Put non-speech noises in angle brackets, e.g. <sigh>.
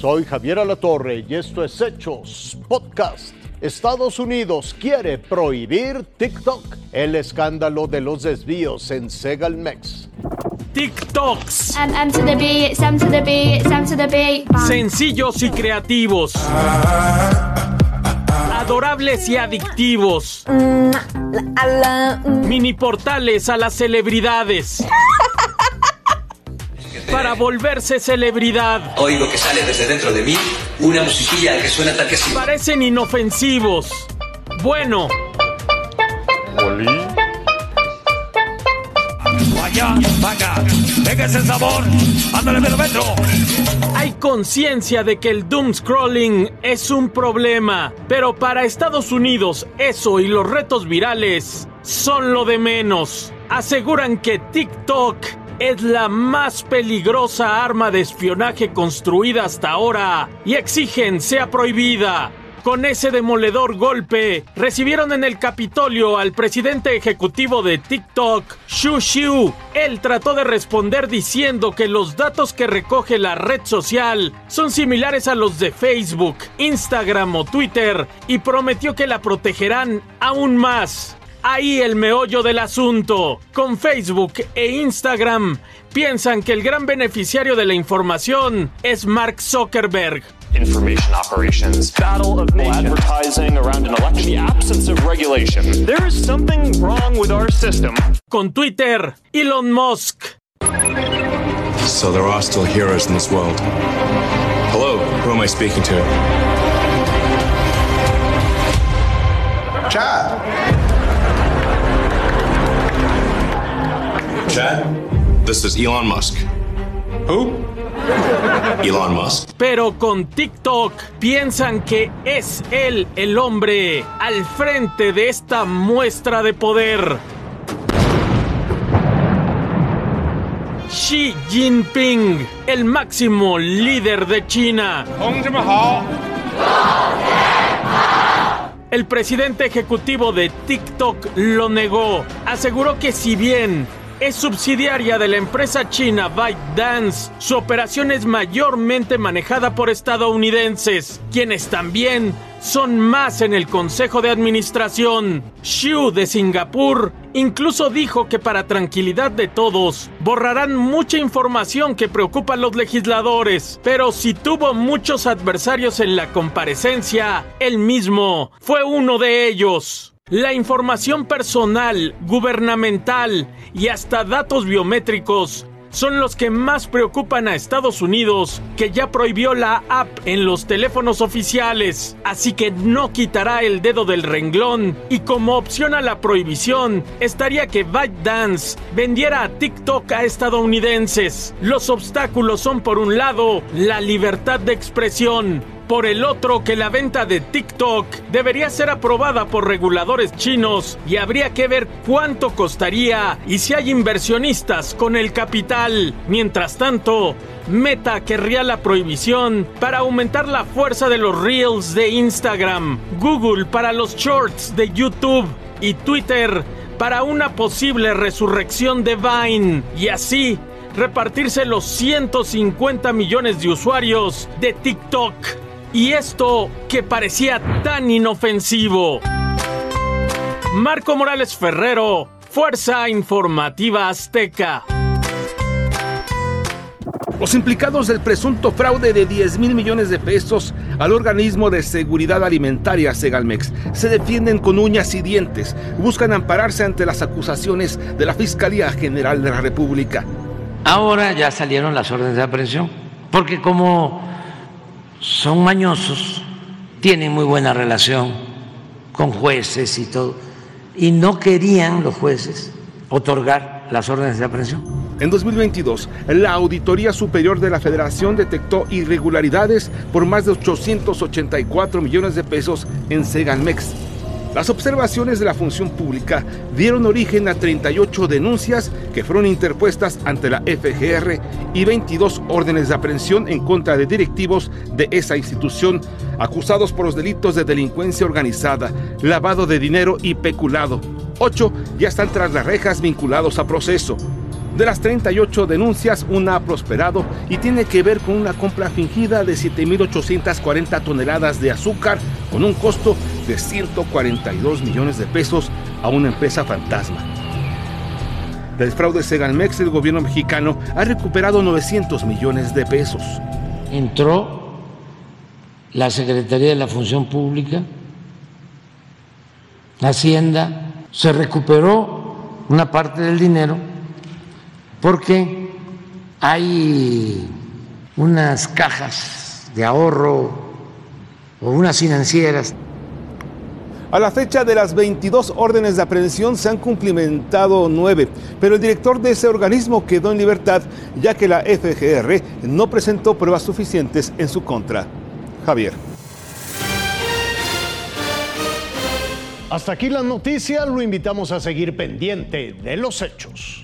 Soy Javier Alatorre y esto es Hechos Podcast. Estados Unidos quiere prohibir TikTok. El escándalo de los desvíos en Segalmex. TikToks. M, M to the B, it's M to the B, it's M to the B. Bang. Sencillos y creativos. Adorables y adictivos. Mini portales a las celebridades. <laughs> Para volverse celebridad. Oigo que sale desde dentro de mí una musiquilla que suena tal que así. Parecen inofensivos. Bueno, Vaya, vaca, venga ese sabor, ándale metro. hay conciencia de que el doom scrolling es un problema. Pero para Estados Unidos, eso y los retos virales son lo de menos. Aseguran que TikTok es la más peligrosa arma de espionaje construida hasta ahora y exigen sea prohibida. Con ese demoledor golpe, recibieron en el Capitolio al presidente ejecutivo de TikTok, Xu Xiu. Él trató de responder diciendo que los datos que recoge la red social son similares a los de Facebook, Instagram o Twitter y prometió que la protegerán aún más. Ahí el meollo del asunto. Con Facebook e Instagram piensan que el gran beneficiario de la información es Mark Zuckerberg. information operations, battle of advertising around an election, the absence of regulation. There is something wrong with our system. Con Twitter, Elon Musk. So there are still heroes in this world. Hello, who am I speaking to? Chad. Chad, this is Elon Musk. Who? Elon Musk. Pero con TikTok piensan que es él el hombre al frente de esta muestra de poder. Xi Jinping, el máximo líder de China. El presidente ejecutivo de TikTok lo negó. Aseguró que si bien es subsidiaria de la empresa china ByteDance, su operación es mayormente manejada por estadounidenses, quienes también son más en el Consejo de Administración. Xu de Singapur incluso dijo que para tranquilidad de todos, borrarán mucha información que preocupa a los legisladores, pero si tuvo muchos adversarios en la comparecencia, él mismo fue uno de ellos. La información personal, gubernamental y hasta datos biométricos son los que más preocupan a Estados Unidos, que ya prohibió la app en los teléfonos oficiales, así que no quitará el dedo del renglón y como opción a la prohibición estaría que ByteDance vendiera a TikTok a estadounidenses. Los obstáculos son por un lado la libertad de expresión, por el otro que la venta de TikTok debería ser aprobada por reguladores chinos y habría que ver cuánto costaría y si hay inversionistas con el capital. Mientras tanto, Meta querría la prohibición para aumentar la fuerza de los reels de Instagram, Google para los shorts de YouTube y Twitter para una posible resurrección de Vine y así repartirse los 150 millones de usuarios de TikTok. Y esto que parecía tan inofensivo. Marco Morales Ferrero, Fuerza Informativa Azteca. Los implicados del presunto fraude de 10 mil millones de pesos al organismo de seguridad alimentaria Segalmex se defienden con uñas y dientes, buscan ampararse ante las acusaciones de la Fiscalía General de la República. Ahora ya salieron las órdenes de aprehensión, porque como son mañosos, tienen muy buena relación con jueces y todo, y no querían los jueces otorgar las órdenes de aprehensión. En 2022, la Auditoría Superior de la Federación detectó irregularidades por más de 884 millones de pesos en Segalmex. Las observaciones de la función pública dieron origen a 38 denuncias que fueron interpuestas ante la FGR y 22 órdenes de aprehensión en contra de directivos de esa institución acusados por los delitos de delincuencia organizada, lavado de dinero y peculado. Ocho ya están tras las rejas vinculados a proceso. De las 38 denuncias, una ha prosperado y tiene que ver con una compra fingida de 7.840 toneladas de azúcar con un costo de 142 millones de pesos a una empresa fantasma. Del fraude Segalmex, el gobierno mexicano ha recuperado 900 millones de pesos. Entró la Secretaría de la Función Pública, Hacienda, se recuperó una parte del dinero porque hay unas cajas de ahorro o unas financieras. A la fecha de las 22 órdenes de aprehensión se han cumplimentado nueve, pero el director de ese organismo quedó en libertad ya que la FGR no presentó pruebas suficientes en su contra. Javier. Hasta aquí la noticia, lo invitamos a seguir pendiente de los hechos.